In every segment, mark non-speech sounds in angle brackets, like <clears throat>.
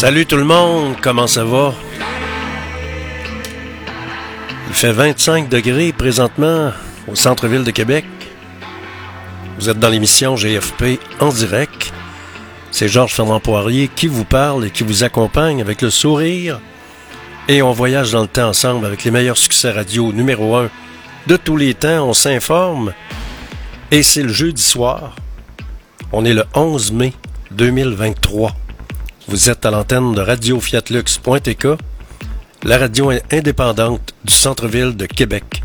Salut tout le monde, comment ça va? Il fait 25 degrés présentement au centre-ville de Québec. Vous êtes dans l'émission GFP en direct. C'est Georges Fernand Poirier qui vous parle et qui vous accompagne avec le sourire. Et on voyage dans le temps ensemble avec les meilleurs succès radio numéro 1 de tous les temps. On s'informe. Et c'est le jeudi soir. On est le 11 mai 2023. Vous êtes à l'antenne de Radio Fiatlux.tk, la radio indépendante du centre-ville de Québec.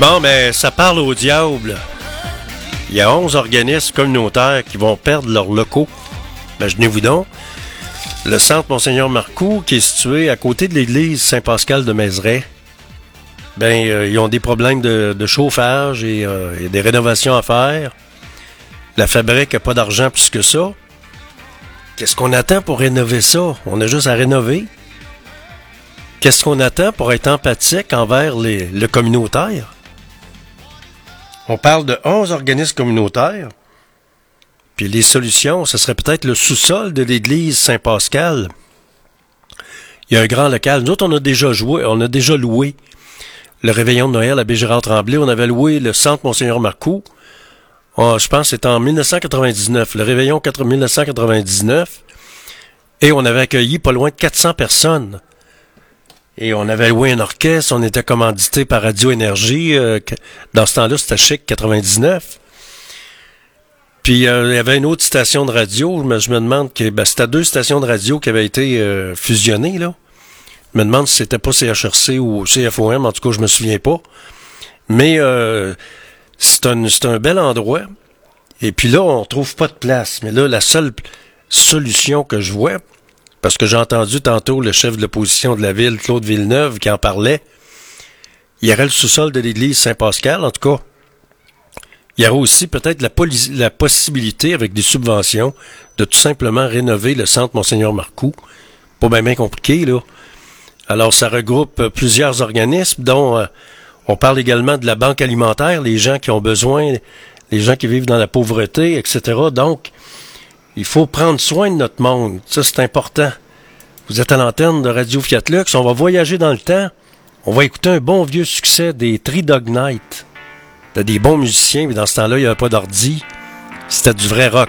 Bon, ben, ça parle au diable. Il y a 11 organismes communautaires qui vont perdre leurs locaux. Imaginez-vous donc. Le centre Monseigneur Marcoux, qui est situé à côté de l'église Saint-Pascal de Mézeray, ben, euh, ils ont des problèmes de, chauffage et, et, des rénovations à faire. La fabrique n'a pas d'argent plus que ça. Qu'est-ce qu'on attend pour rénover ça? On a juste à rénover. Qu'est-ce qu'on attend pour être empathique envers les, le communautaire? On parle de 11 organismes communautaires. Puis les solutions, ce serait peut-être le sous-sol de l'église Saint-Pascal. Il y a un grand local. Nous autres, on a déjà joué, on a déjà loué le réveillon de Noël à Bégérard-Tremblay. On avait loué le centre Monseigneur Marcoux. Oh, je pense que c'était en 1999, le réveillon 1999. Et on avait accueilli pas loin de 400 personnes. Et on avait loué un orchestre, on était commandité par Radio Énergie. Euh, dans ce temps-là, c'était chic 99. Puis euh, il y avait une autre station de radio. Mais je me demande que ben, c'était deux stations de radio qui avaient été euh, fusionnées là. Je me demande si c'était pas CHRC ou CFOM. En tout cas, je me souviens pas. Mais c'est un, un bel endroit. Et puis là, on trouve pas de place. Mais là, la seule solution que je vois, parce que j'ai entendu tantôt le chef de l'opposition de la ville, Claude Villeneuve, qui en parlait. Il y aurait le sous-sol de l'église Saint-Pascal, en tout cas. Il y aurait aussi peut-être la, possibilité, avec des subventions, de tout simplement rénover le centre Monseigneur Marcoux. Pas bien, bien compliqué, là. Alors, ça regroupe plusieurs organismes, dont euh, on parle également de la banque alimentaire, les gens qui ont besoin, les gens qui vivent dans la pauvreté, etc. Donc, il faut prendre soin de notre monde. Ça, c'est important. Vous êtes à l'antenne de Radio Fiat Lux. On va voyager dans le temps. On va écouter un bon vieux succès des Tridog Night. T'as des bons musiciens, mais dans ce temps-là, il n'y avait pas d'ordi. C'était du vrai rock.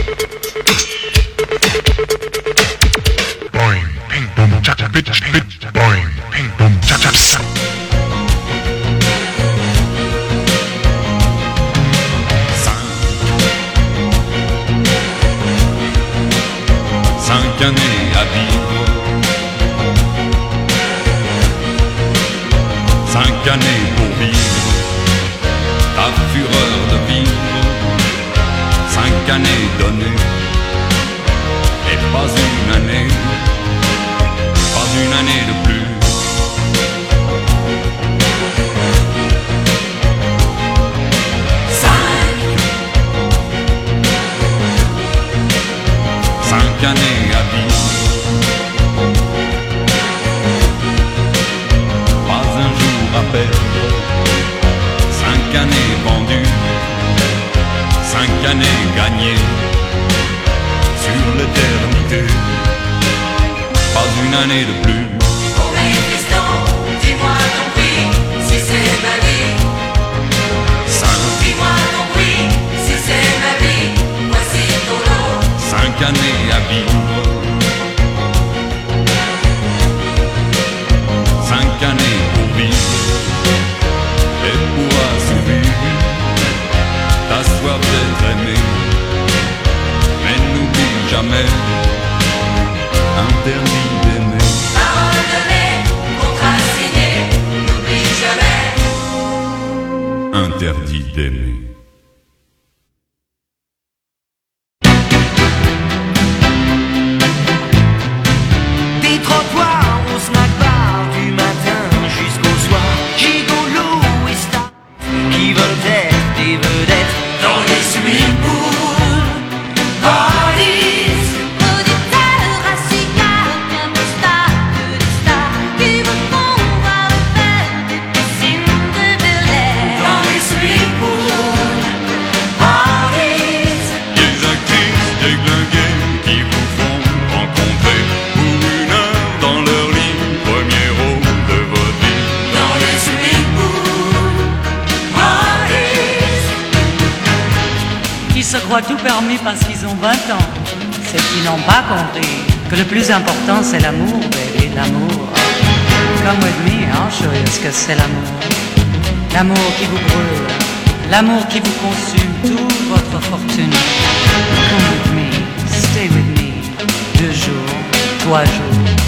interdit d'aimer. Que le plus important, c'est l'amour, baby, l'amour. Come with me, I'll show you que c'est l'amour? L'amour qui vous brûle, l'amour qui vous consume toute votre fortune. Come with me, stay with me, deux jours, trois jours.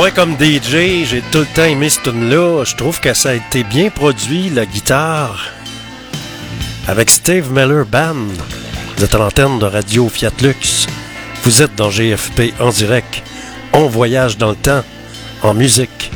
moi, comme DJ, j'ai tout le temps aimé ce tune-là. Je trouve que ça a été bien produit, la guitare, avec Steve Miller Band de trentaine de Radio Fiat Lux. Vous êtes dans GFP en direct. On voyage dans le temps, en musique.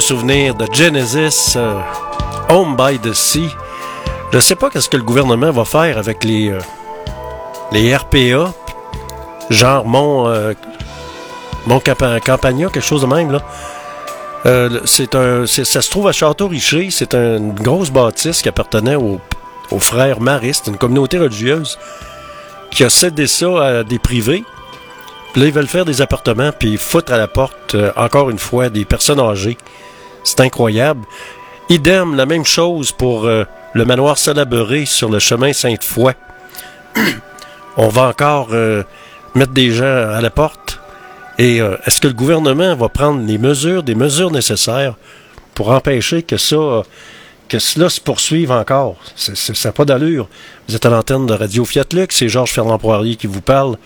Souvenir de Genesis, euh, Home by the Sea. Je sais pas qu'est-ce que le gouvernement va faire avec les, euh, les RPA, genre Mont, euh, quelque chose de même, là. Euh, c'est un, ça se trouve à Château-Richer. C'est une grosse bâtisse qui appartenait aux, aux frères maristes, une communauté religieuse, qui a cédé ça à des privés. Là, ils veulent faire des appartements, puis foutre à la porte, euh, encore une fois, des personnes âgées. C'est incroyable. Idem, la même chose pour euh, le manoir Salaberé sur le chemin Sainte-Foy. <clears throat> On va encore euh, mettre des gens à la porte. Et est-ce que le gouvernement va prendre les mesures, des mesures nécessaires pour empêcher que ça, que cela se poursuive encore? C'est- Ça n'a pas d'allure. Vous êtes à l'antenne de Radio Fiat Lux, c'est Georges Fernand Poirier qui vous parle.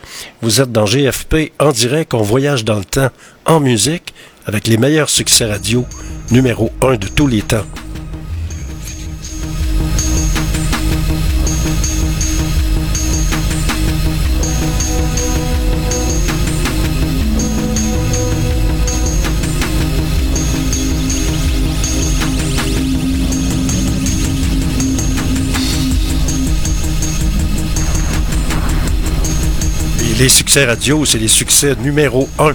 Vous êtes dans GFP en direct, on voyage dans le temps en musique avec les meilleurs succès radio numéro un de tous les temps. Les succès radio, c'est les succès numéro un.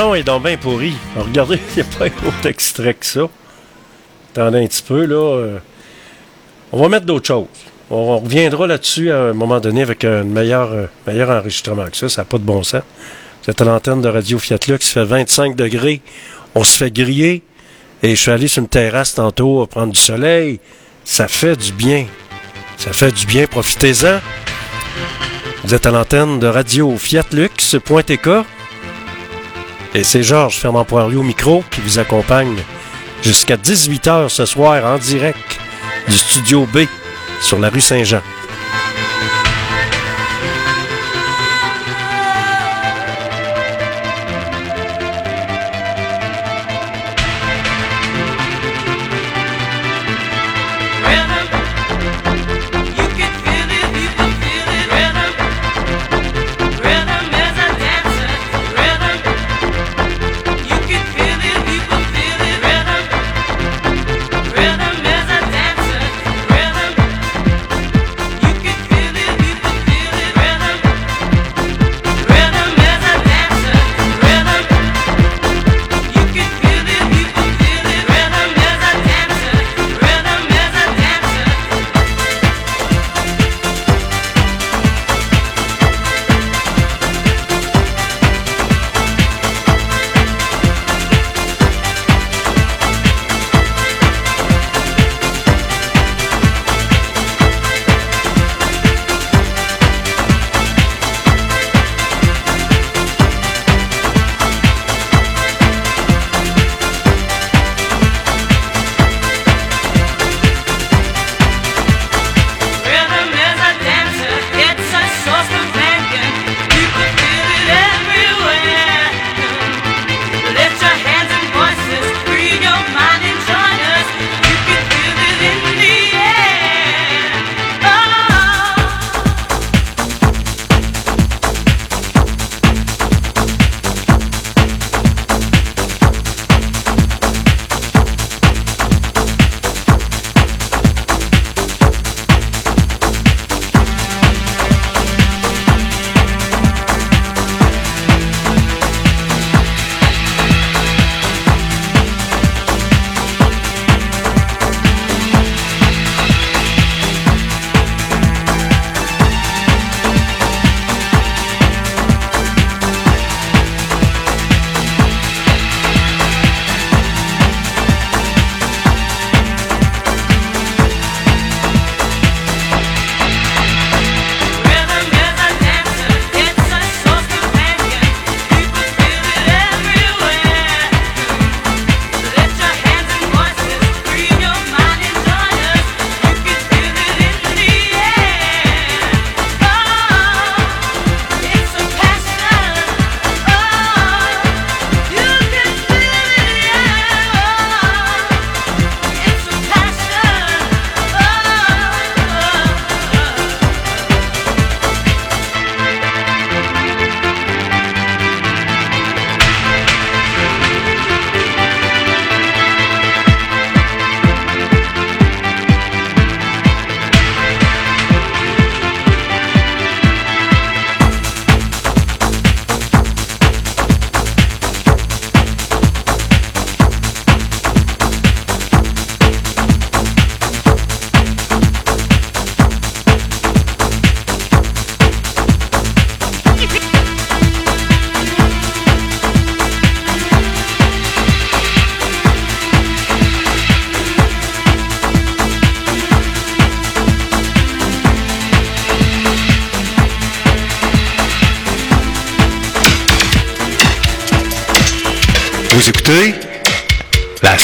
Son est donc pourri. Regardez, <laughs> il n'y a pas un autre extrait que ça. Attendez un petit peu, là. euh, On va mettre d'autres choses. On, reviendra là-dessus à un moment donné avec un meilleur, euh, meilleur enregistrement que ça. Ça n'a pas de bon sens. Vous êtes à l'antenne de Radio Fiat Lux, il fait 25 degrés. On se fait griller. Et je suis allé sur une terrasse tantôt prendre du soleil. Ça fait du bien. Ça fait du bien. Profitez-en. Vous êtes à l'antenne de Radio Fiat Lux.tk. Et c'est Georges Fernand Poirier au micro qui vous accompagne jusqu'à 18h ce soir en direct du studio B sur la rue Saint-Jean.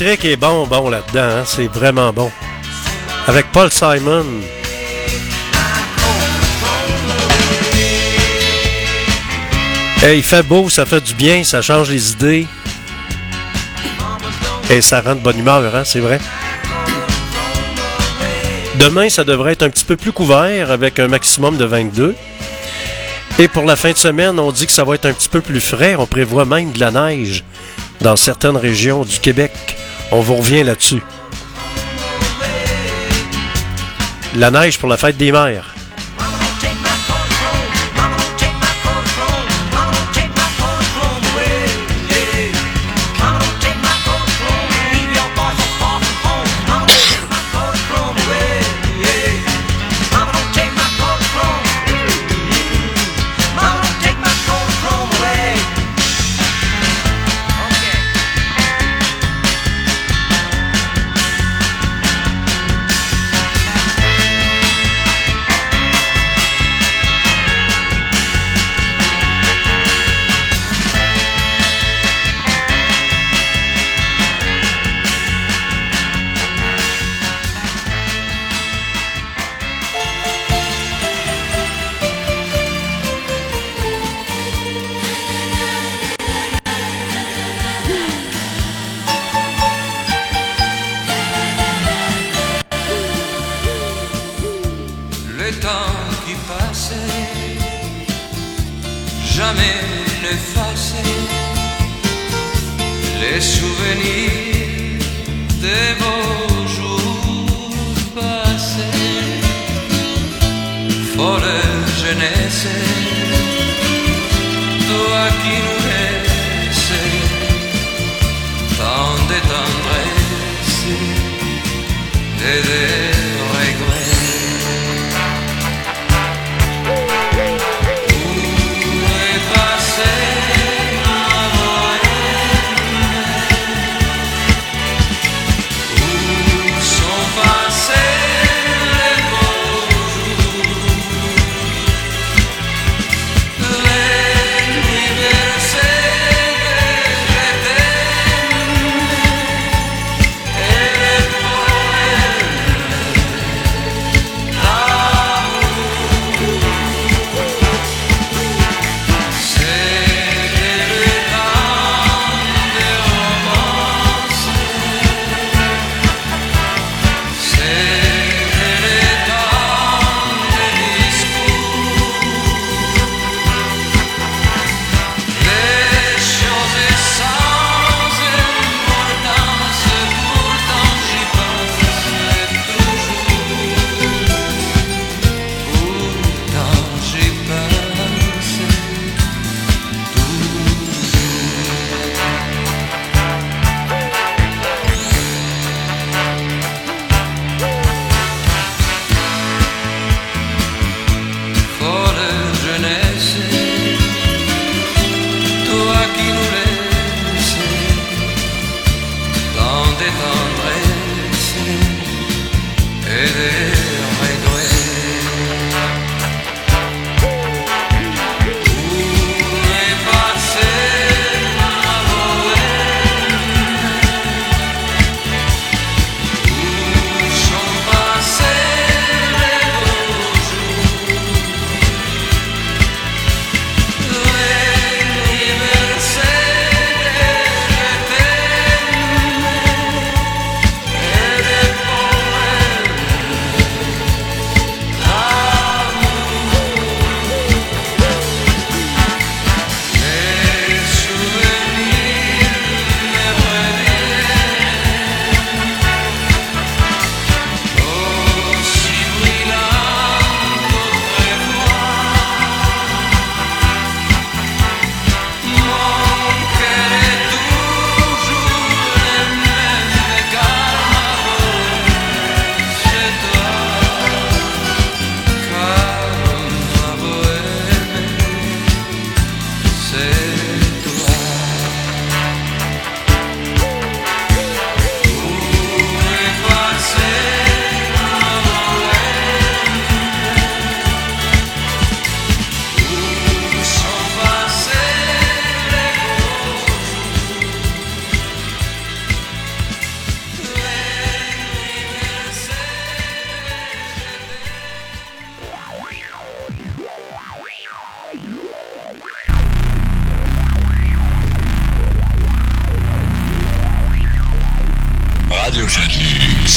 Électrique est bon, bon là-dedans. hein, C'est vraiment bon. Avec Paul Simon. Eh, il fait beau, ça fait du bien, ça change les idées. Et ça rend de bonne humeur, hein, c'est vrai. Demain, ça devrait être un petit peu plus couvert avec un maximum de 22. Et pour la fin de semaine, on dit que ça va être un petit peu plus frais. On prévoit même de la neige dans certaines régions du Québec. On vous revient là-dessus. La neige pour la fête des mères.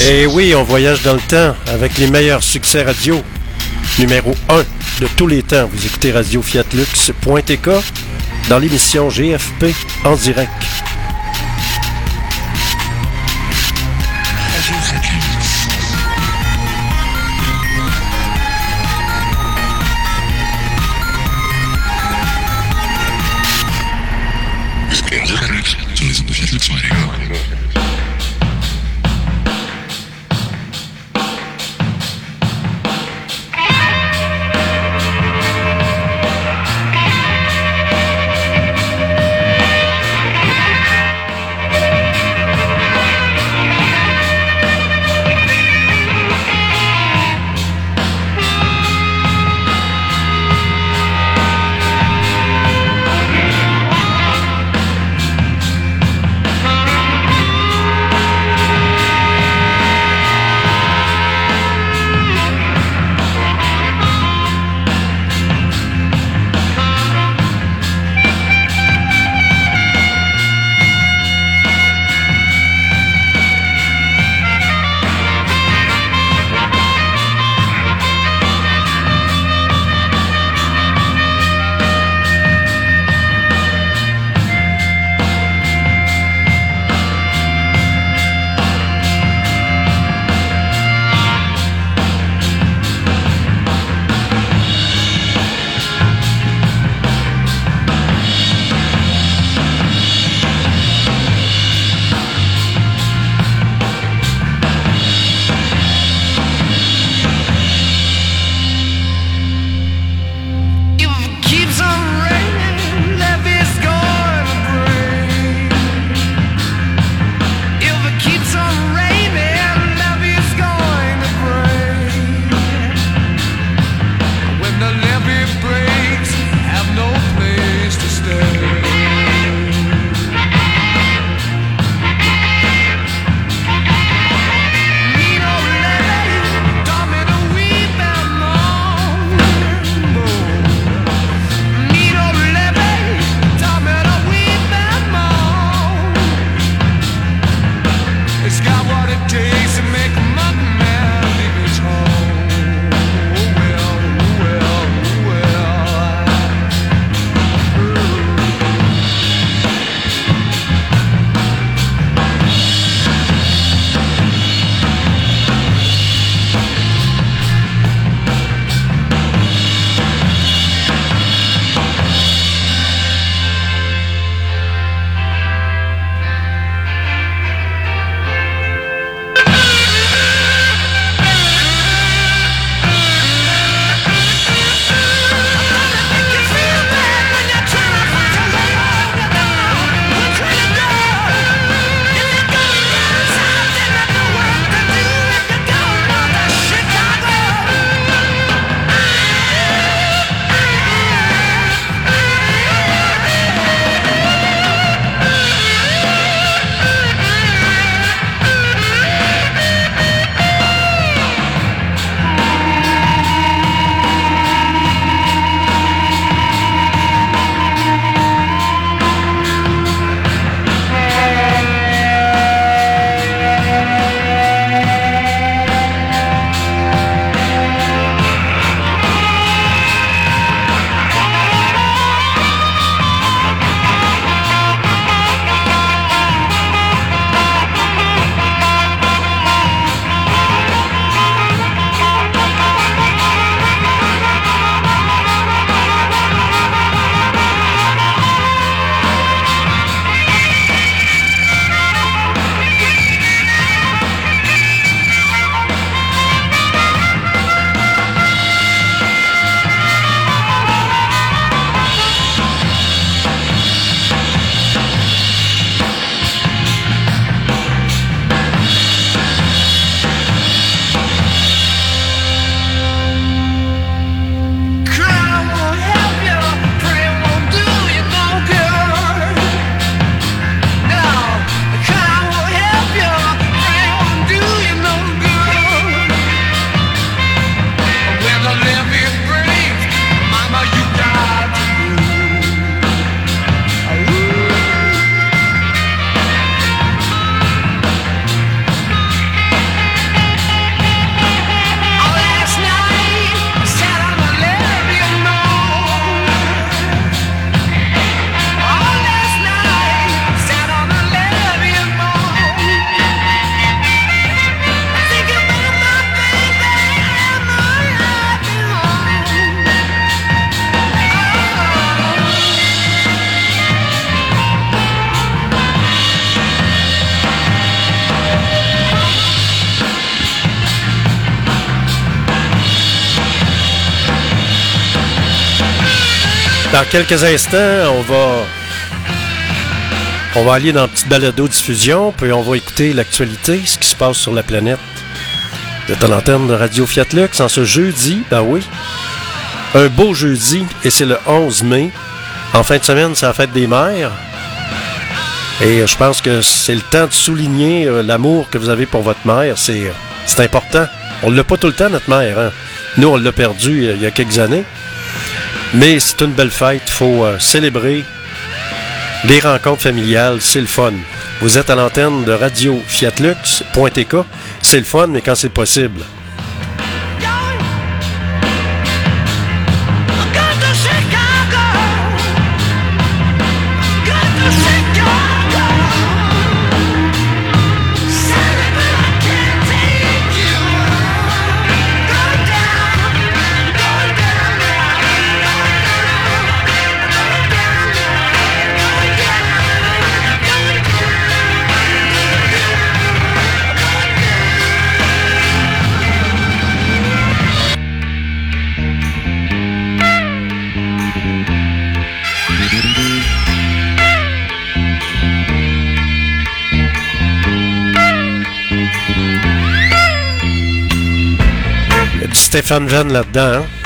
Et oui, on voyage dans le temps avec les meilleurs succès radio. Numéro 1 de tous les temps. Vous écoutez Radio Fiat dans l'émission GFP en direct. Dans quelques instants, on va. On va aller dans une petite balado diffusion, puis on va écouter l'actualité, ce qui se passe sur la planète. Vous êtes à de Radio Fiat Lux en ce jeudi, ben oui. Un beau jeudi, et c'est le 11 mai. En fin de semaine, c'est la fête des mères. Et je pense que c'est le temps de souligner euh, l'amour que vous avez pour votre mère. C'est, euh, c'est important. On l'a pas tout le temps, notre mère. hein. Nous, on l'a perdu euh, il y a quelques années. Mais c'est une belle fête. Il faut euh, célébrer les rencontres familiales. C'est le fun. Vous êtes à l'antenne de Radio Fiatlux.tk. C'est le fun, mais quand c'est possible. Stéphane Jeanne là-dedans. hein.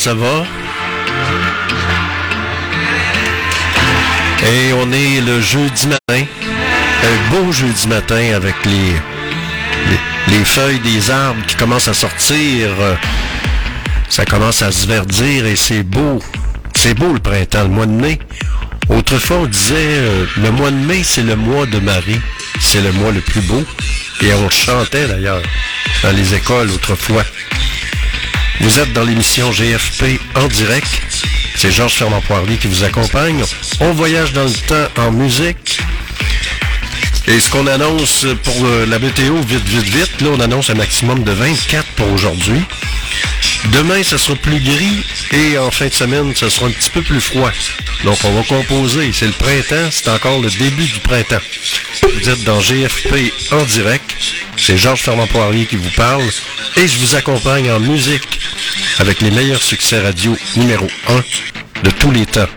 ça va? Et on est le jeudi matin, un beau jeudi matin avec les, les, feuilles des arbres qui commencent à sortir. Ça commence à se verdir et c'est beau. C'est beau le printemps, le mois de mai. Autrefois, on disait euh, le mois de mai, c'est le mois de Marie. C'est le mois le plus beau. Et on chantait d'ailleurs dans les écoles autrefois. Vous êtes dans l'émission GFP en direct. C'est Georges Fernand Poirier qui vous accompagne. On voyage dans le temps en musique. Et ce qu'on annonce pour euh, la météo, vite, vite, vite, là, on annonce un maximum de 24 pour aujourd'hui. Demain, ça sera plus gris et en fin de semaine, ça sera un petit peu plus froid. Donc, on va composer. C'est le printemps, c'est encore le début du printemps. Vous êtes dans GFP en direct. C'est Georges Fernand Poirier qui vous parle. Et je vous accompagne en musique avec les meilleurs succès radio numéro 1 de tous les temps.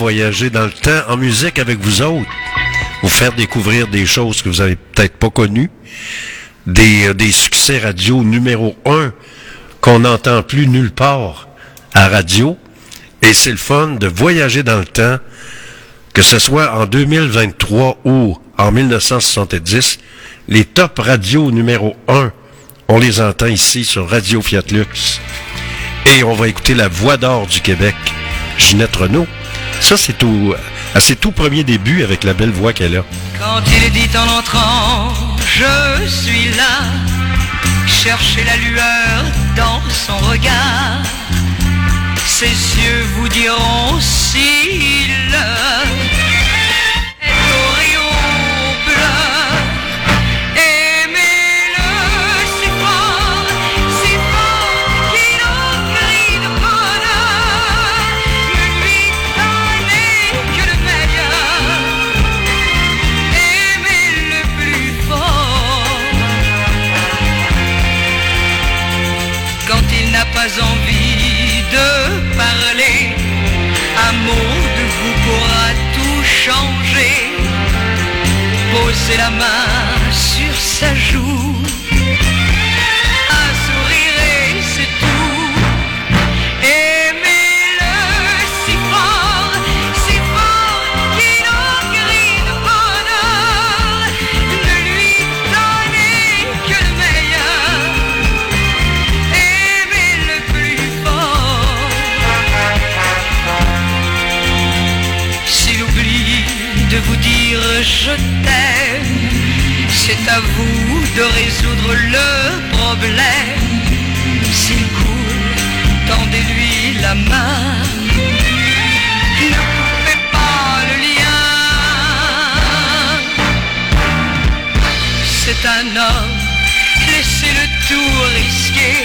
Voyager dans le temps en musique avec vous autres. Vous faire découvrir des choses que vous avez peut-être pas connues. Des, euh, des succès radio numéro un qu'on n'entend plus nulle part à radio. Et c'est le fun de voyager dans le temps, que ce soit en 2023 ou en 1970. Les top radios numéro un, on les entend ici sur Radio Fiat Lux. Et on va écouter la voix d'or du Québec, Ginette Renault. Ça, c'est au, à ses tout premiers débuts avec la belle voix qu'elle a. Quand il dit en entrant, je suis là, cherchez la lueur dans son regard. Ses yeux vous diront s'il Posez la main sur sa joue c'est à vous de résoudre le problème. S'il coule, tendez-lui la main. Ne coupez pas le lien. C'est un homme, laissez-le tout risquer.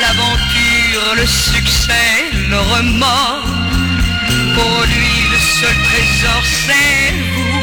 L'aventure, le succès, le remords. Pour lui, le seul trésor, c'est vous.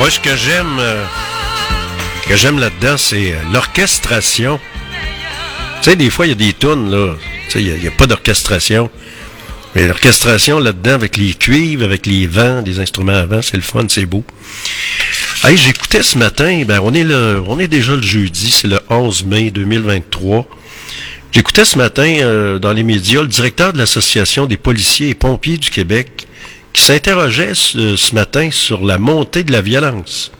Moi, ce que j'aime, euh, que j'aime là-dedans, c'est euh, l'orchestration. Tu sais, des fois, il y a des tunes, là. Tu sais, il n'y a, pas d'orchestration. Mais l'orchestration là-dedans, avec les cuivres, avec les vents, des instruments à vent, c'est le fun, c'est beau. Hey, j'écoutais ce matin, ben, on est on est déjà le jeudi, c'est le 11 mai 2023. J'écoutais ce matin euh, dans les médias le directeur de l'Association des policiers et pompiers du Québec s'interrogeait ce, matin sur la montée de la violence.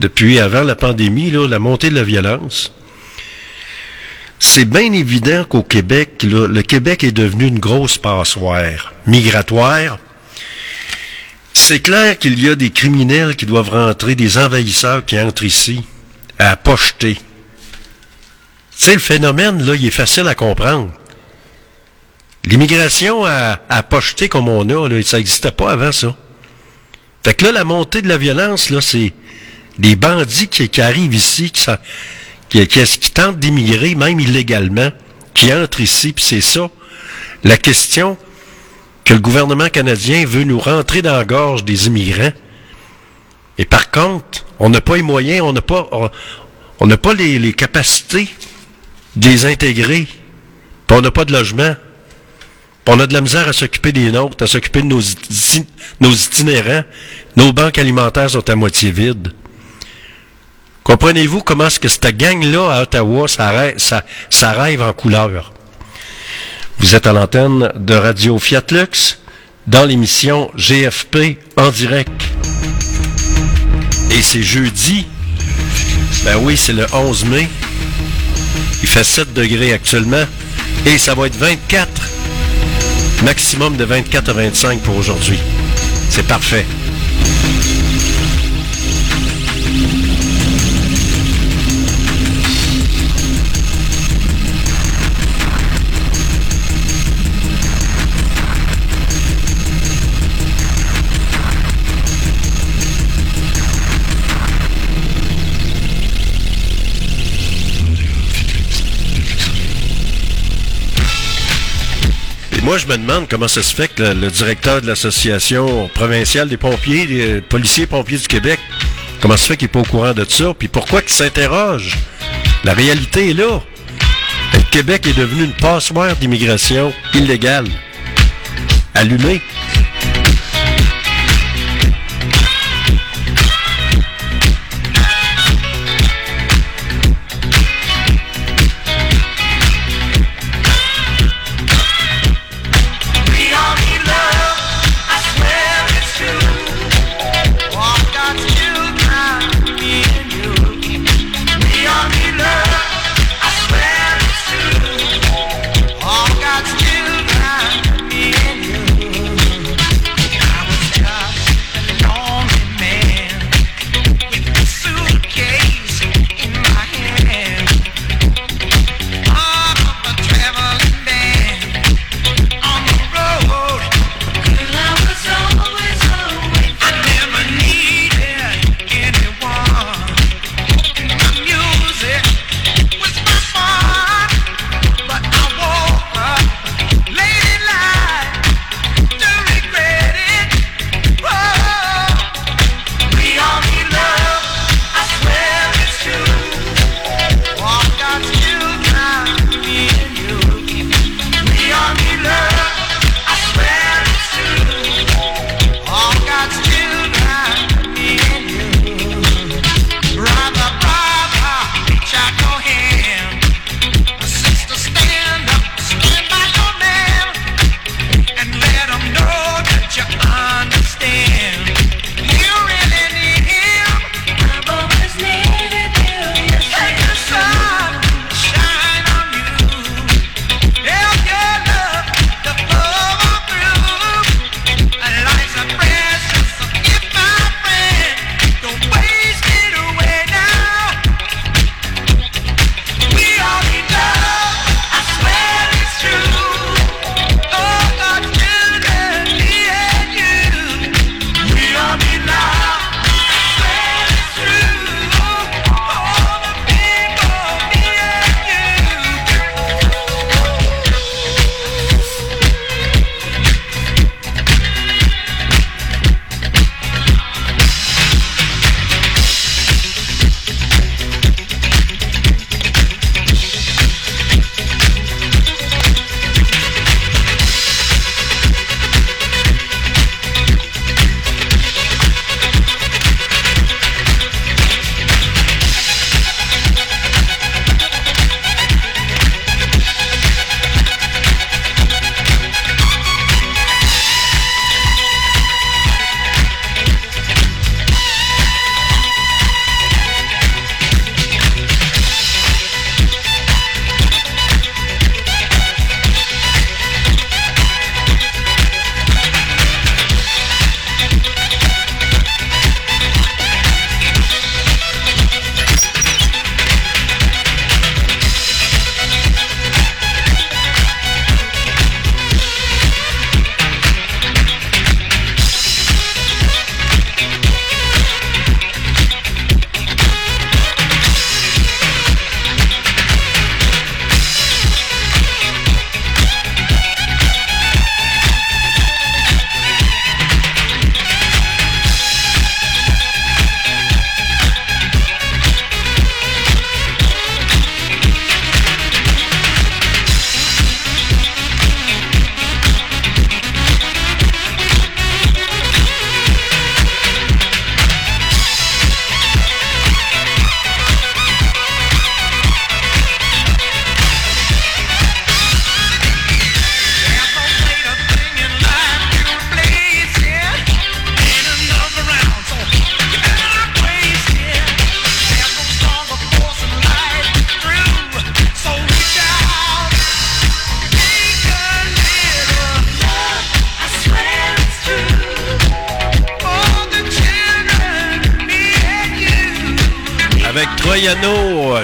Depuis avant la pandémie, la montée de la violence. C'est bien évident qu'au Québec, le Québec est devenu une grosse passoire migratoire. C'est clair qu'il y a des criminels qui doivent rentrer, des envahisseurs qui entrent ici à pocheter. Sais, le phénomène, là, il est facile à comprendre. L'immigration à, à comme on a, ça n'existait pas avant ça. Fait que là, la montée de la violence, c'est des bandits qui, arrivent ici, qui, qui, tentent d'immigrer, même illégalement, qui entrent ici, puis c'est ça. La question que le gouvernement canadien veut nous rentrer dans la gorge des immigrants. Et par contre, on n'a pas les moyens, on n'a pas, on n'a pas les, les capacités de les intégrer. Puis on n'a pas de logement. On a de la misère à s'occuper des nôtres, à s'occuper de nos, iti- nos itinérants. Nos banques alimentaires sont à moitié vides. Comprenez-vous comment est-ce que cette gang-là à Ottawa, ça rêve, ça rêve en couleur? Vous êtes à l'antenne de Radio Fiat Lux dans l'émission GFP en direct. Et c'est jeudi. Ben oui, c'est le 11 mai. Il fait 7 degrés actuellement. Et ça va être 24. Maximum de 24 à 25 pour aujourd'hui. C'est parfait. Moi, je me demande comment ça se fait que le, directeur de l'association provinciale des pompiers, des policiers pompiers du Québec, comment ça se fait qu'il n'est pas au courant de ça, puis pourquoi qu'il s'interroge? La réalité est là. Le Québec est devenu une passoire d'immigration illégale. Allumée.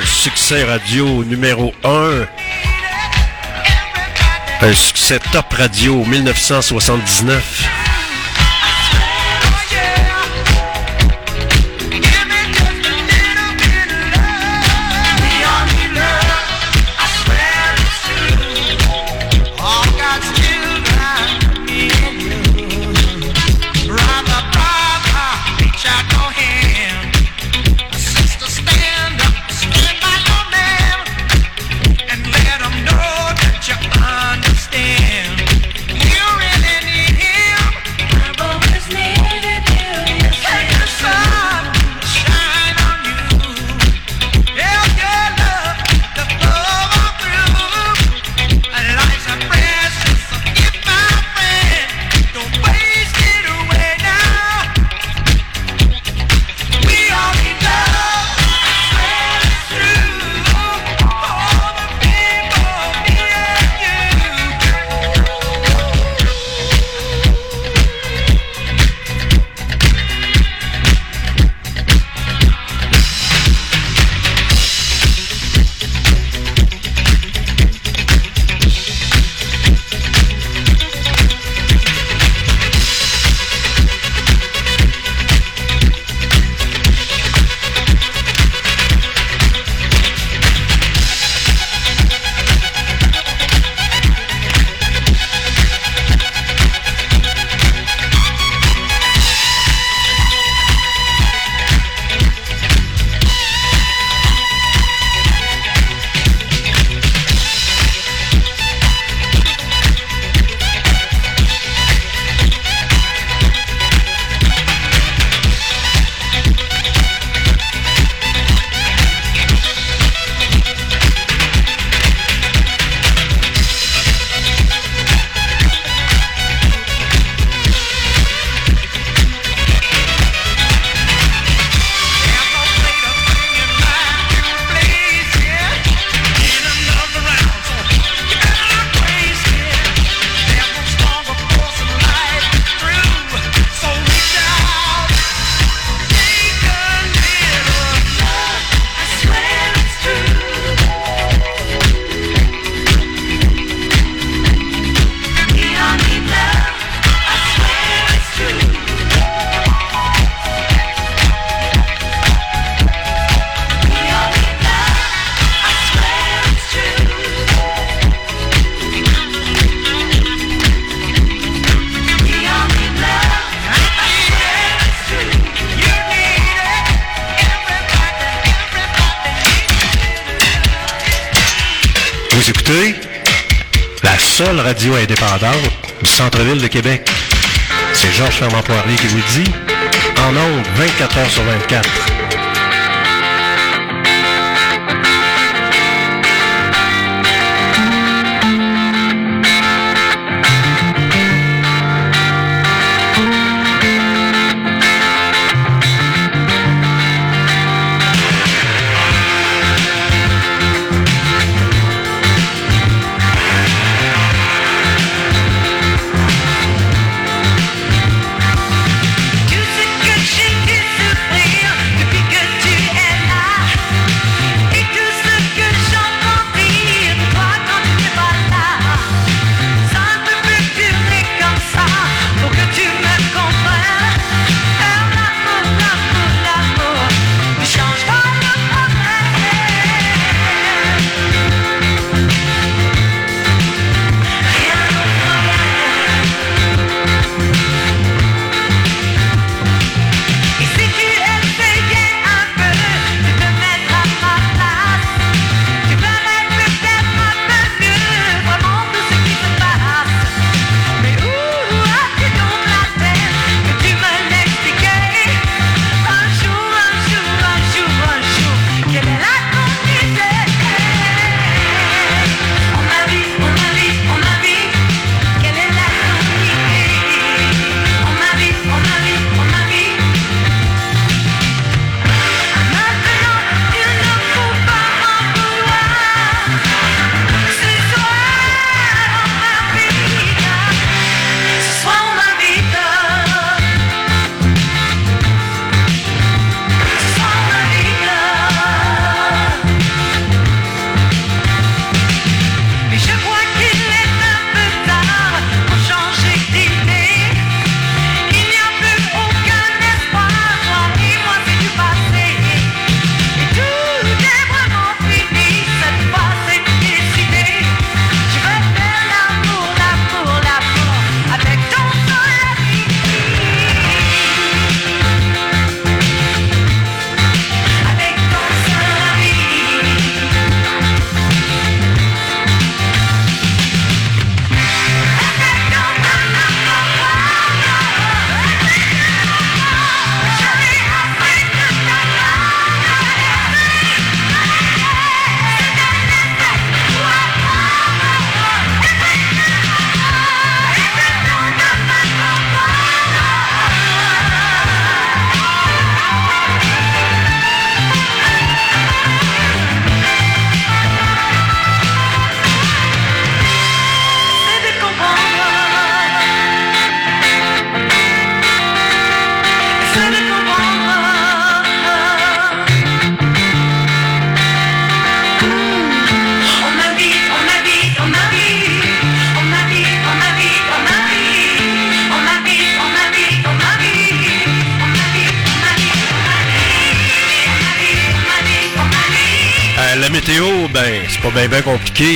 Succès radio numéro 1. Un succès top radio 1979. Qui vous dit. En ondes, 24 heures sur 24.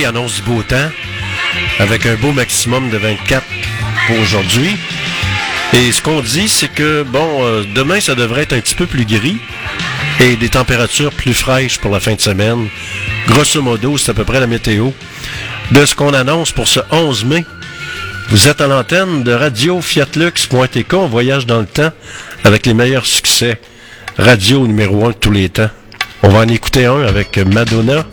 Annonce du beau temps. Avec un beau maximum de 24 pour aujourd'hui. Et ce qu'on dit, c'est que, bon, euh, demain, ça devrait être un petit peu plus gris. Et des températures plus fraîches pour la fin de semaine. Grosso modo, c'est à peu près la météo. De ce qu'on annonce pour ce 11 mai. Vous êtes à l'antenne de Radio Fiatlux.tk. On voyage dans le temps avec les meilleurs succès. Radio numéro 1 de tous les temps. On va en écouter un avec Madonna.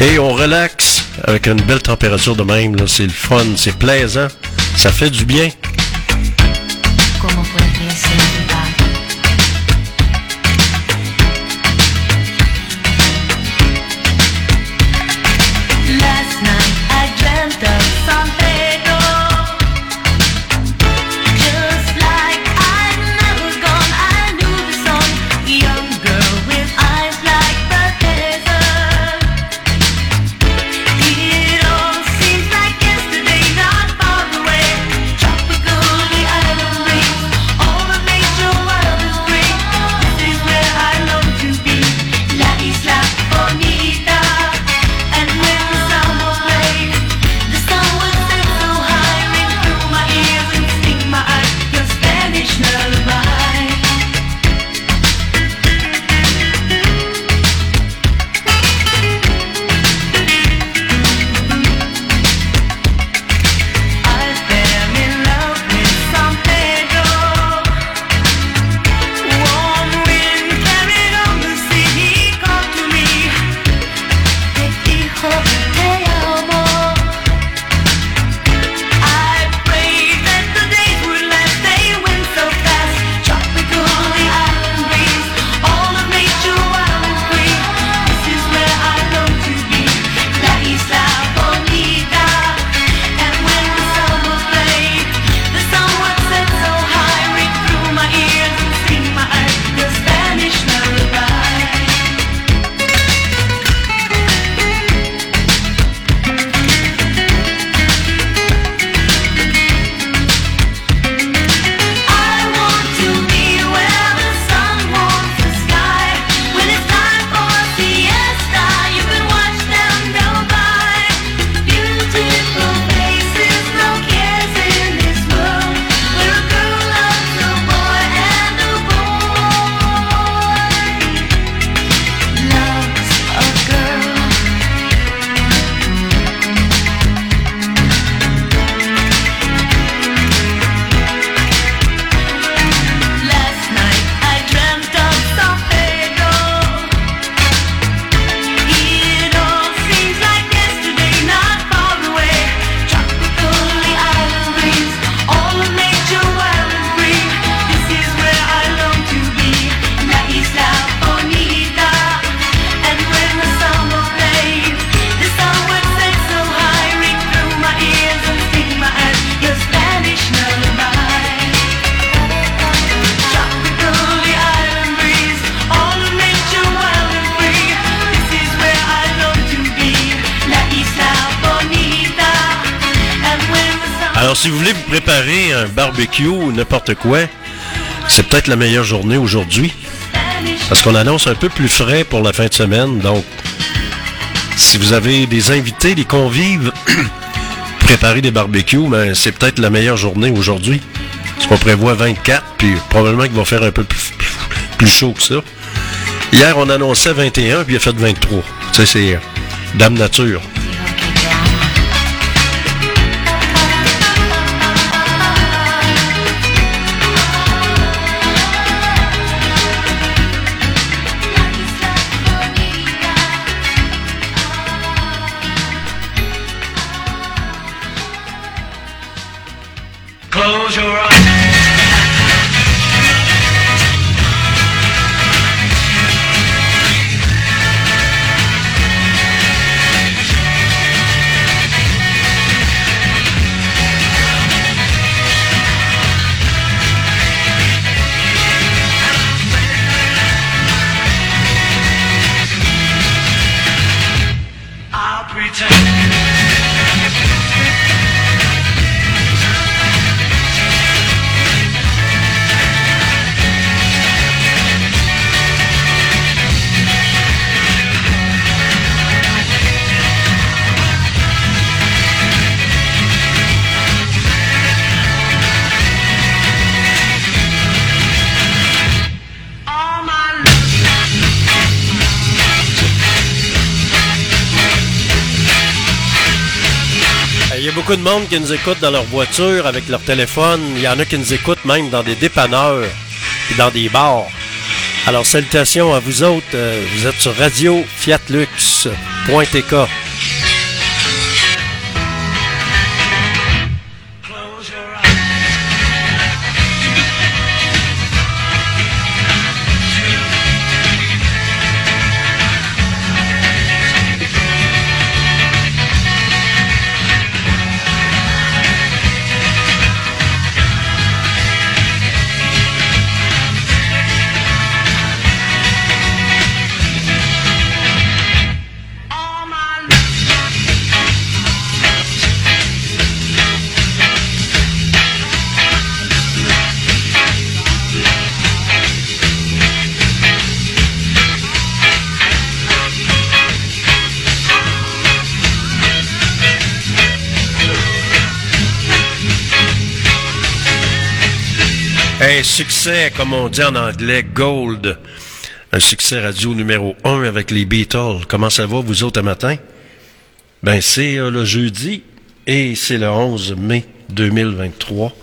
Et on relaxe avec une belle température de même. C'est le fun, c'est plaisant. Ça fait du bien. Ou n'importe quoi, c'est peut-être la meilleure journée aujourd'hui. Parce qu'on annonce un peu plus frais pour la fin de semaine. Donc, si vous avez des invités, des convives, <clears throat> préparer des barbecues, ben, c'est peut-être la meilleure journée aujourd'hui. Parce qu'on prévoit 24, puis probablement qu'il va faire un peu plus, <laughs> chaud que ça. Hier, on annonçait 21, puis il a fait 23. Tu c'est euh, Dame Nature. Close your eyes. Beaucoup de monde qui nous écoute dans leur voiture, avec leur téléphone. Il y en a qui nous écoutent même dans des dépanneurs et dans des bars. Alors, salutations à vous autres. Euh, vous êtes sur Radio. Comme on dit en anglais, gold. Un succès radio numéro 1 avec les Beatles. Comment ça va, vous autres, un matin? Ben, c'est euh, le jeudi et c'est le 11 mai 2023.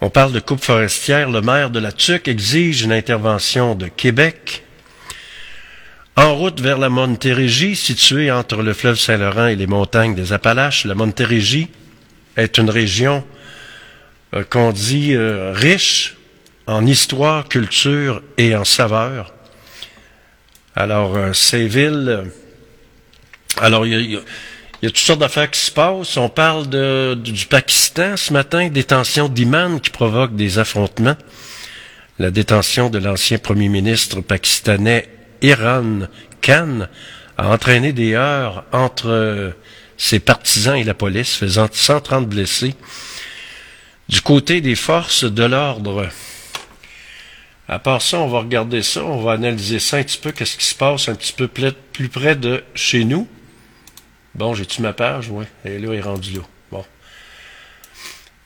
On parle de coupe forestière. Le maire de la Tuque exige une intervention de Québec. En route vers la Montérégie, située entre le fleuve Saint-Laurent et les montagnes des Appalaches, la Montérégie est une région euh, qu'on dit euh, riche en histoire, culture et en saveurs. Alors, euh, ces villes, alors il y y y a toutes sortes d'affaires qui se passent. On parle de, du Pakistan ce matin, détention d'imams qui provoque des affrontements. La détention de l'ancien premier ministre pakistanais Iran Khan a entraîné des heurts entre euh, ses partisans et la police, faisant 130 blessés. Du côté des forces de l'ordre, à part ça, on va regarder ça, on va analyser ça un petit peu, qu'est-ce qui se passe un petit peu plus près de chez nous. Bon, j'ai-tu ma page? Oui, est là, elle est rendue là. Bon.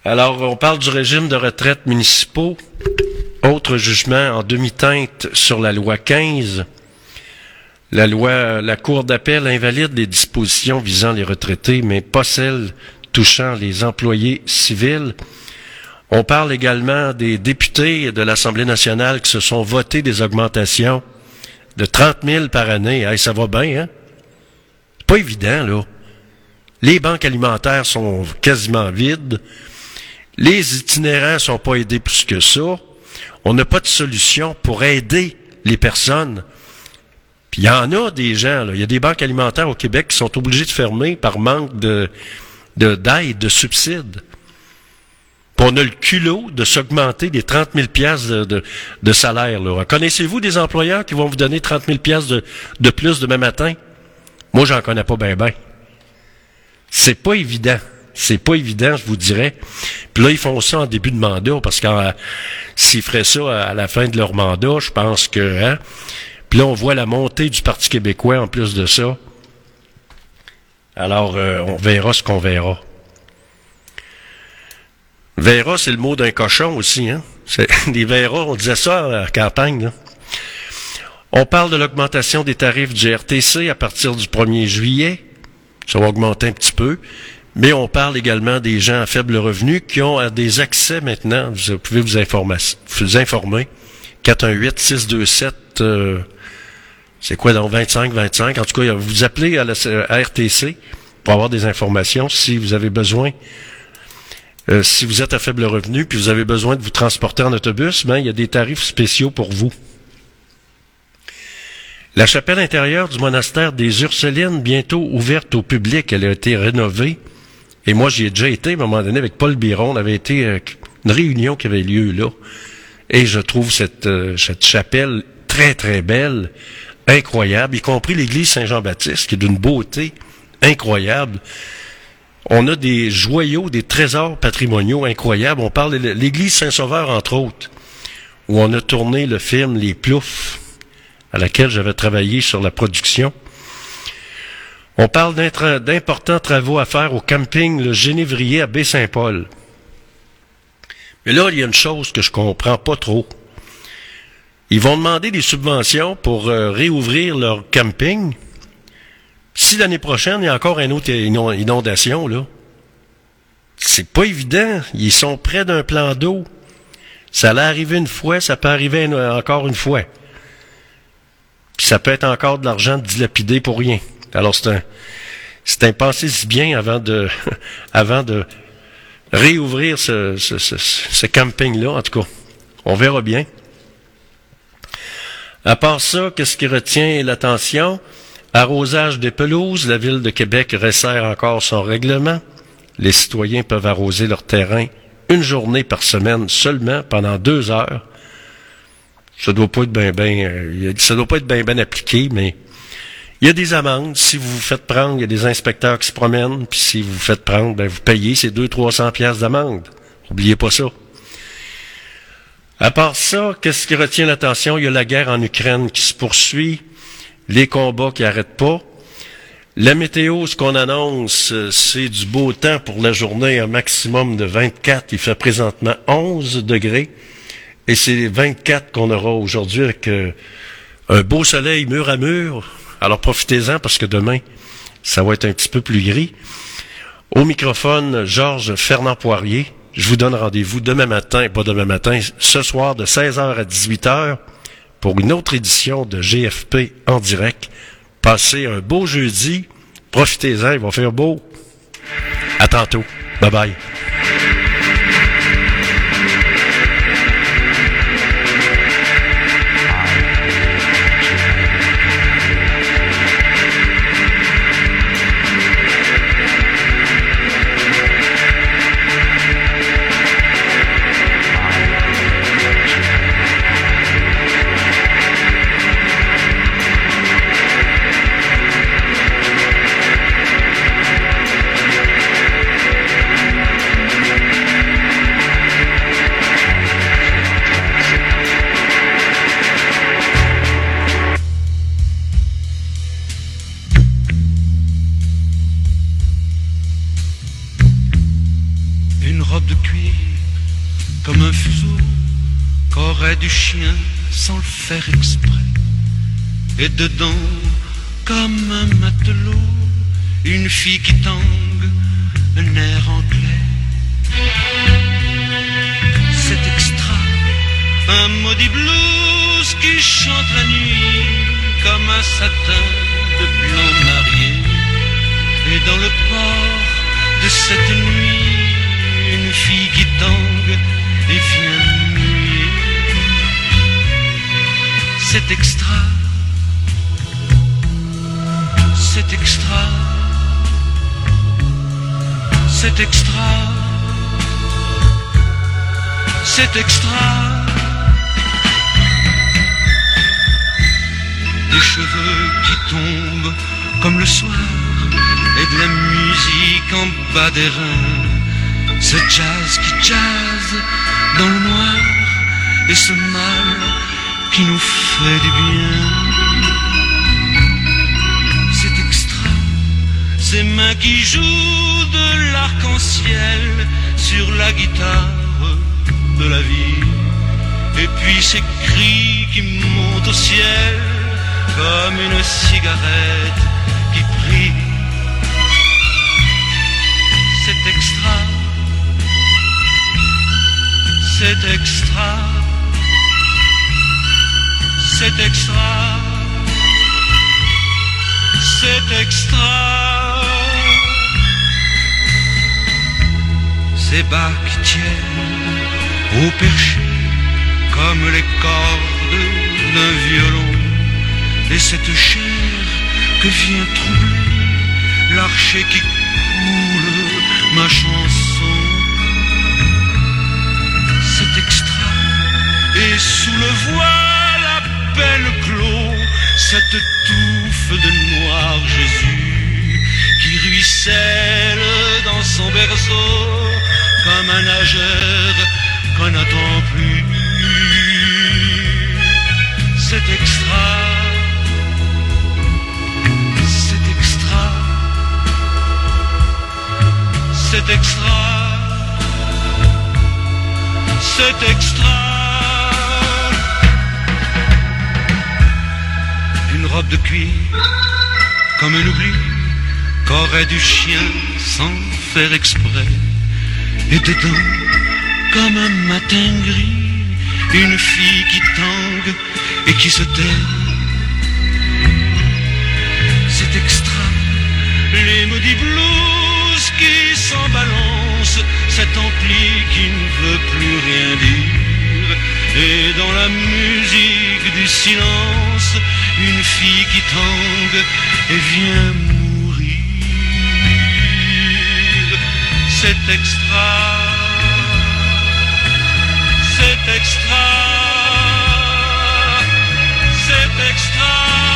Alors, on parle du régime de retraite municipaux. Autre jugement en demi-teinte sur la loi 15. La loi, la Cour d'appel invalide les dispositions visant les retraités, mais pas celles touchant les employés civils. On parle également des députés de l'Assemblée nationale qui se sont votés des augmentations de 30 000 par année. Hey, ça va bien, hein? C'est pas évident, là. Les banques alimentaires sont quasiment vides. Les itinérants sont pas aidés plus que ça. On n'a pas de solution pour aider les personnes. Puis il y en a des gens. Il y a des banques alimentaires au Québec qui sont obligées de fermer par manque de, de, d'aide, de subsides. Puis on a le culot de s'augmenter des 30 000 piastres de, de, de salaire. Connaissez-vous des employeurs qui vont vous donner 30 000 piastres de, plus demain matin? Moi, j'en connais pas bien, ben. C'est pas évident. C'est pas évident, je vous dirais. Puis là, ils font ça en début de mandat, parce que euh, s'ils feraient ça à la fin de leur mandat, je pense que... Hein, puis là, on voit la montée du Parti québécois en plus de ça. Alors, euh, on verra ce qu'on verra. Verra, c'est le mot d'un cochon aussi, hein? Des <laughs> verras, on disait ça à la campagne. On parle de l'augmentation des tarifs du RTC à partir du 1er juillet. Ça va augmenter un petit peu. Mais on parle également des gens à faible revenu qui ont euh, des accès maintenant. Vous pouvez vous, informer. Vous informer. 418-627, euh, c'est quoi donc 25-25? En tout cas, vous appelez à la à RTC pour avoir des informations si vous avez besoin. Euh, si vous êtes à faible revenu puis vous avez besoin de vous transporter en autobus, ben, il y a des tarifs spéciaux pour vous. La chapelle intérieure du monastère des Ursulines, bientôt ouverte au public, elle a été rénovée. Et moi, j'y ai déjà été à un moment donné avec Paul Biron. On avait été à une réunion qui avait lieu là. Et je trouve cette, euh, cette chapelle très, très belle, incroyable, y compris l'église Saint-Jean-Baptiste, qui est d'une beauté incroyable. On a des joyaux, des trésors patrimoniaux incroyables. On parle de l'église Saint-Sauveur, entre autres, où on a tourné le film Les Ploufs, à laquelle j'avais travaillé sur la production. On parle d'importants travaux à faire au camping Le Génévrier à Baie-Saint-Paul. Mais là, il y a une chose que je comprends pas trop. Ils vont demander des subventions pour euh, réouvrir leur camping. Si l'année prochaine, il y a encore une autre inon- inondation, là, c'est pas évident. Ils sont près d'un plan d'eau. Ça allait arriver une fois, ça peut arriver encore une fois. Puis ça peut être encore de l'argent dilapidé pour rien. Alors c'est un, c'est un pensée si bien avant de, <laughs> avant de réouvrir ce camping-là. En tout cas, on verra bien. À part ça, qu'est-ce qui retient l'attention? Arrosage des pelouses, la ville de Québec resserre encore son règlement. Les citoyens peuvent arroser leur terrain une journée par semaine seulement pendant deux heures. Ça doit pas être bien ben, ça doit pas être bien appliqué, mais il y a des amendes. Si vous vous faites prendre, il y a des inspecteurs qui se promènent, puis si vous vous faites prendre, ben vous payez ces 200-300 pièces d'amende. Oubliez pas ça. À part ça, qu'est-ce qui retient l'attention? Il y a la guerre en Ukraine qui se poursuit, les combats qui n'arrêtent pas. La météo, ce qu'on annonce, euh, c'est du beau temps pour la journée, un maximum de 24. Il fait présentement 11 degrés. Et c'est 24 qu'on aura aujourd'hui avec euh, un beau soleil mur à mur. Alors profitez-en parce que demain, ça va être un petit peu plus gris. Au microphone, Georges Fernand Poirier. Je vous donne rendez-vous demain matin, pas demain matin, ce soir de 16h à 18h pour une autre édition de GFP en direct. Passez un beau jeudi. Profitez-en, il va faire beau. À tantôt. Bye bye. Et dedans, c'est extra, c'est extra, c'est extra.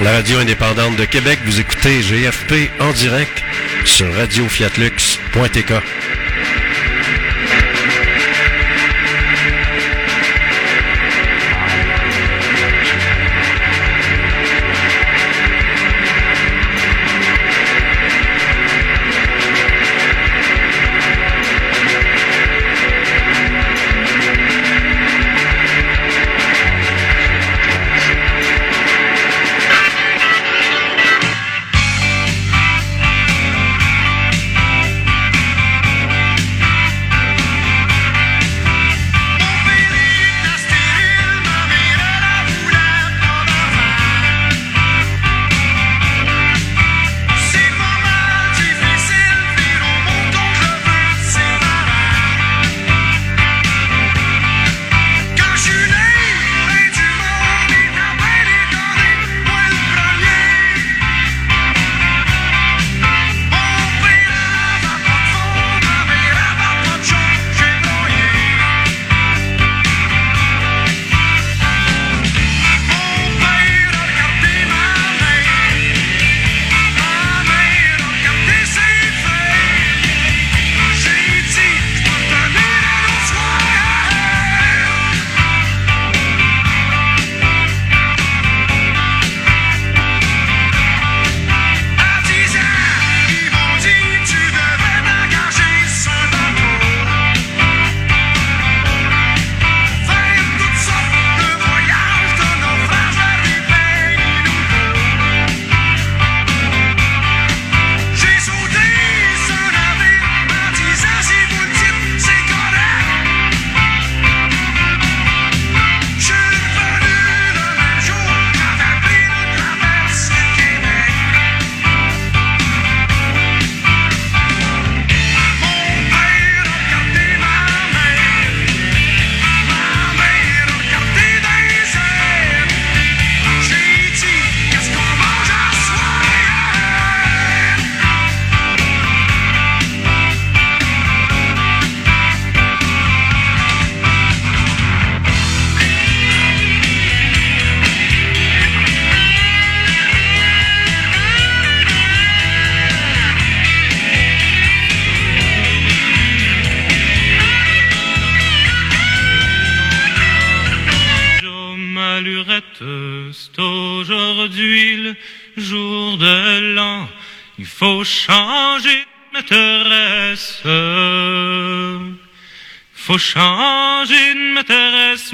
la radio indépendante de Québec. Vous écoutez GFP en direct sur radiofiatlux.tk. Quand une maîtresse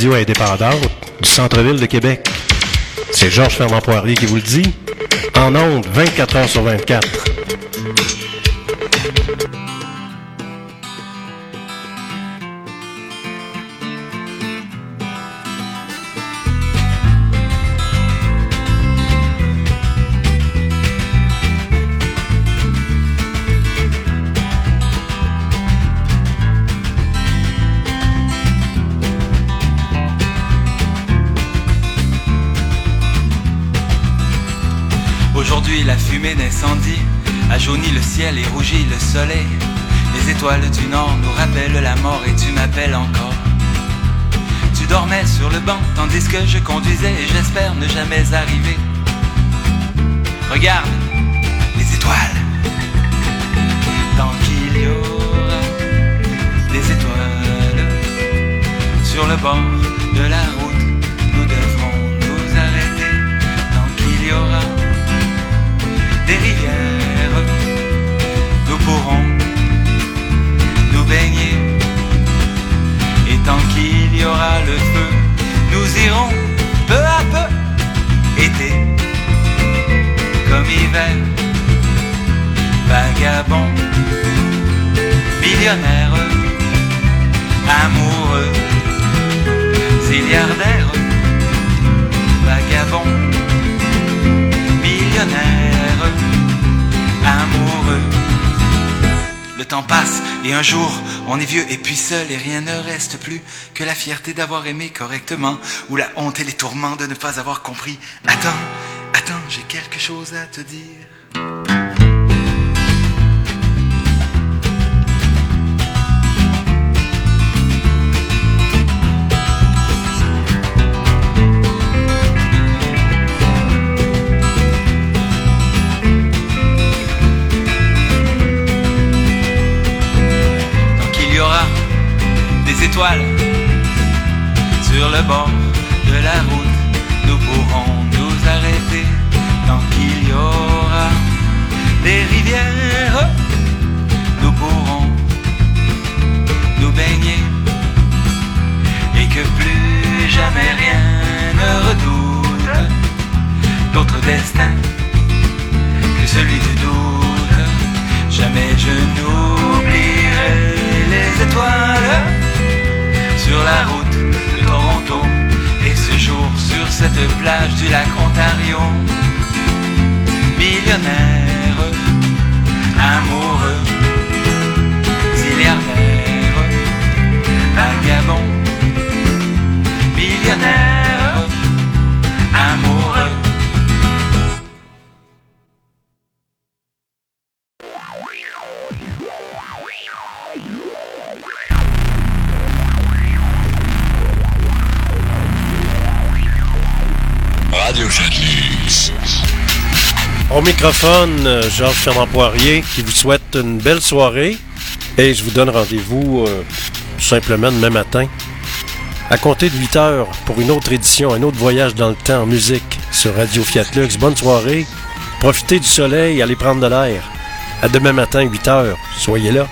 radio indépendante du centre-ville de Québec. C'est Georges Fernand Poirier qui vous le dit. En ondes, 24 heures sur 24. A jauni le ciel et rougi le soleil. Les étoiles du nord nous rappellent la mort et tu m'appelles encore. Tu dormais sur le banc tandis que je conduisais et j'espère ne jamais arriver. Regarde les étoiles. Tant qu'il y aura des étoiles sur le bord de la route, rivières, nous pourrons nous baigner. Et tant qu'il y aura le feu, nous irons peu à peu, été comme hiver, vagabond, millionnaire, amoureux, zilliardaire, vagabond, Le temps passe et un jour on est vieux et puis seul et rien ne reste plus que la fierté d'avoir aimé correctement ou la honte et les tourments de ne pas avoir compris. Attends, attends, j'ai quelque chose à te dire. Sur le bord de la route, nous pourrons nous arrêter. Tant qu'il y aura des rivières, nous pourrons nous baigner. Et que plus jamais rien ne redoute d'autre destin que celui du doute. Jamais je n'oublierai les étoiles sur la route de Toronto et ce jour sur cette plage du lac Ontario. Millionnaire, amoureux, zilliardaire, Au microphone, euh, Georges Fernand Poirier qui vous souhaite une belle soirée et je vous donne rendez-vous euh, simplement demain matin à compter de 8 heures pour une autre édition, un autre voyage dans le temps en musique sur Radio Fiat Lux. Bonne soirée, profitez du soleil, allez prendre de l'air. À demain matin, 8 heures. Soyez là.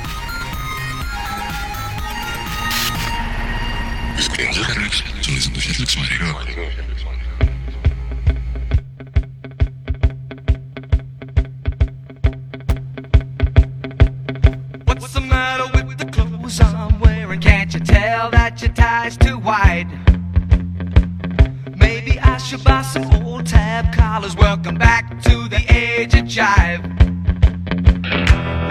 Tab. Welcome back to the age of jive.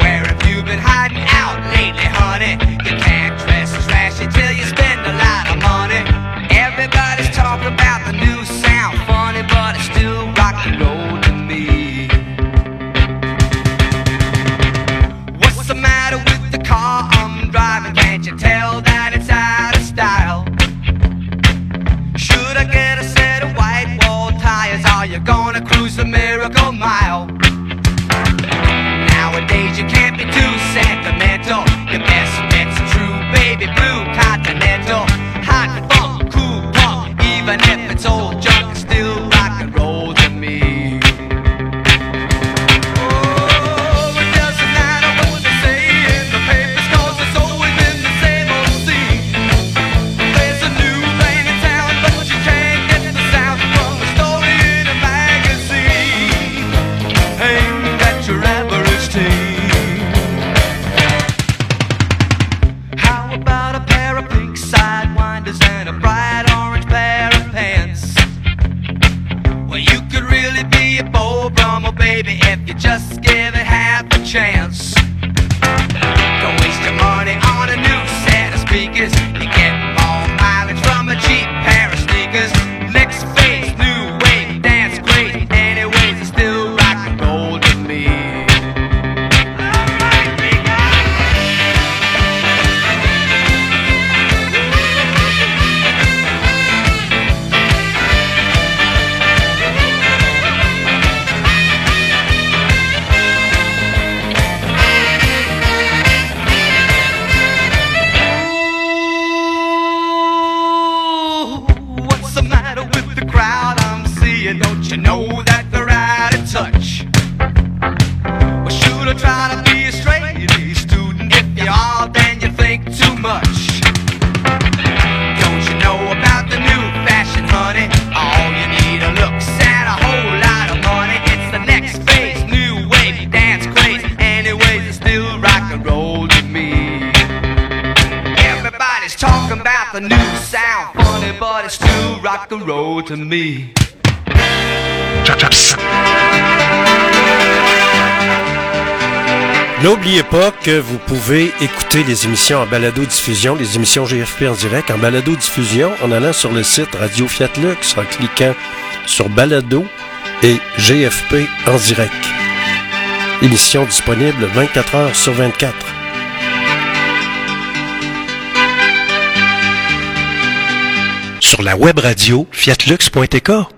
Where have you been hiding out lately, honey? You can't dress as flashy till you spend a lot of money. Everybody's talking about the new sound, funny, but it's still mile? Nowadays you can't be too sentimental. Your best bet's true baby blue continental. Hot funk, cool punk, even if it's old junk, vous pouvez écouter les émissions en balado-diffusion, les émissions GFP en direct en balado-diffusion en allant sur le site Radio Fiat Lux en cliquant sur balado et GFP en direct. Émission disponible 24 heures sur 24. Sur la web radio fiatlux.tk.